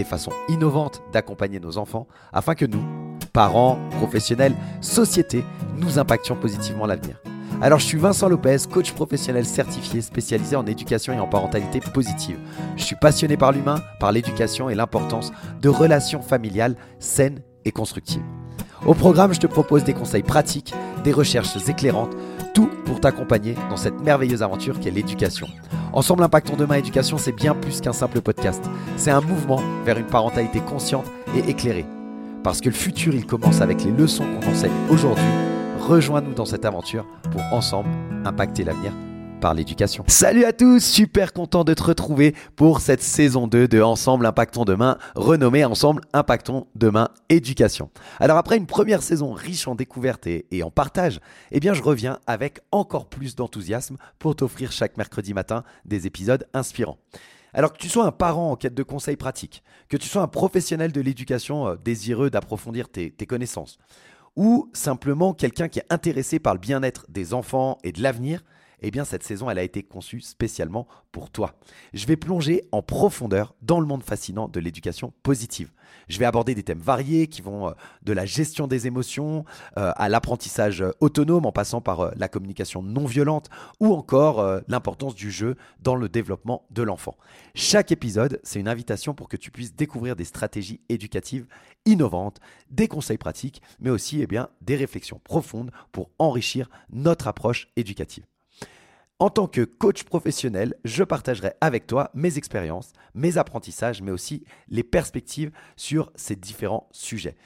des façons innovantes d'accompagner nos enfants afin que nous, parents, professionnels, société, nous impactions positivement l'avenir. Alors je suis Vincent Lopez, coach professionnel certifié spécialisé en éducation et en parentalité positive. Je suis passionné par l'humain, par l'éducation et l'importance de relations familiales saines et constructives. Au programme, je te propose des conseils pratiques, des recherches éclairantes, tout pour t'accompagner dans cette merveilleuse aventure qu'est l'éducation. Ensemble Impactons Demain Éducation, c'est bien plus qu'un simple podcast. C'est un mouvement vers une parentalité consciente et éclairée. Parce que le futur, il commence avec les leçons qu'on enseigne aujourd'hui. Rejoins-nous dans cette aventure pour ensemble impacter l'avenir par l'éducation. Salut à tous, super content de te retrouver pour cette saison 2 de Ensemble Impactons Demain, renommée Ensemble Impactons Demain Éducation. Alors après une première saison riche en découvertes et, en partage, eh bien je reviens avec encore plus d'enthousiasme pour t'offrir chaque mercredi matin des épisodes inspirants. Alors que tu sois un parent en quête de conseils pratiques, que tu sois un professionnel de l'éducation euh, désireux d'approfondir tes connaissances, ou simplement quelqu'un qui est intéressé par le bien-être des enfants et de l'avenir, eh bien cette saison, elle a été conçue spécialement pour toi. Je vais plonger en profondeur dans le monde fascinant de l'éducation positive. Je vais aborder des thèmes variés qui vont euh, de la gestion des émotions euh, à l'apprentissage autonome en passant par euh, la communication non violente ou encore l'importance du jeu dans le développement de l'enfant. Chaque épisode, c'est une invitation pour que tu puisses découvrir des stratégies éducatives innovantes, des conseils pratiques, mais aussi eh bien, des réflexions profondes pour enrichir notre approche éducative. En tant que coach professionnel, je partagerai avec toi mes expériences, mes apprentissages, mais aussi les perspectives sur ces différents sujets.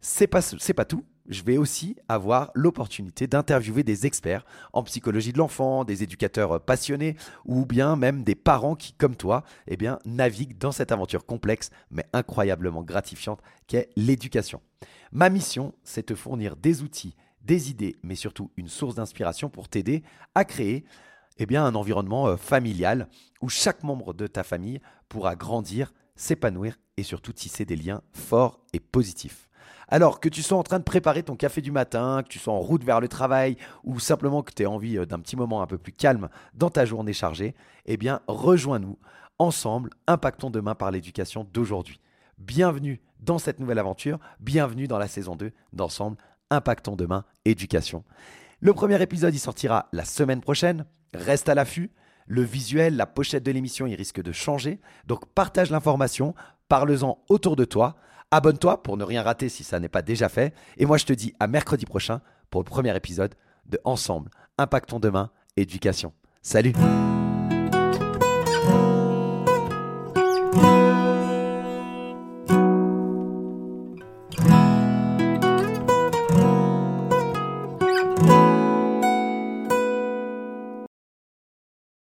C'est pas, pas tout. Je vais aussi avoir l'opportunité d'interviewer des experts en psychologie de l'enfant, des éducateurs passionnés ou bien même des parents qui, comme toi, eh naviguent dans cette aventure complexe mais incroyablement gratifiante qu'est l'éducation. Ma mission, c'est te fournir des outils, des idées, mais surtout une source d'inspiration pour t'aider à créer eh bien, un environnement euh, familial où chaque membre de ta famille pourra grandir, s'épanouir et surtout tisser des liens forts et positifs. Alors que tu sois en train de préparer ton café du matin, que tu sois en route vers le travail ou simplement que tu aies envie euh, d'un petit moment un peu plus calme dans ta journée chargée, eh bien rejoins-nous. Ensemble, impactons demain par l'éducation d'aujourd'hui. Bienvenue dans cette nouvelle aventure, bienvenue dans la saison 2 d'Ensemble, impactons demain éducation. Le premier épisode y sortira la semaine prochaine. Reste à l'affût. Le visuel, la pochette de l'émission, il risque de changer. Donc partage l'information, parle-en autour de toi. Abonne-toi pour ne rien rater si ça n'est pas déjà fait. Et moi, je te dis à mercredi prochain pour le premier épisode de Ensemble, Impactons demain, éducation. Salut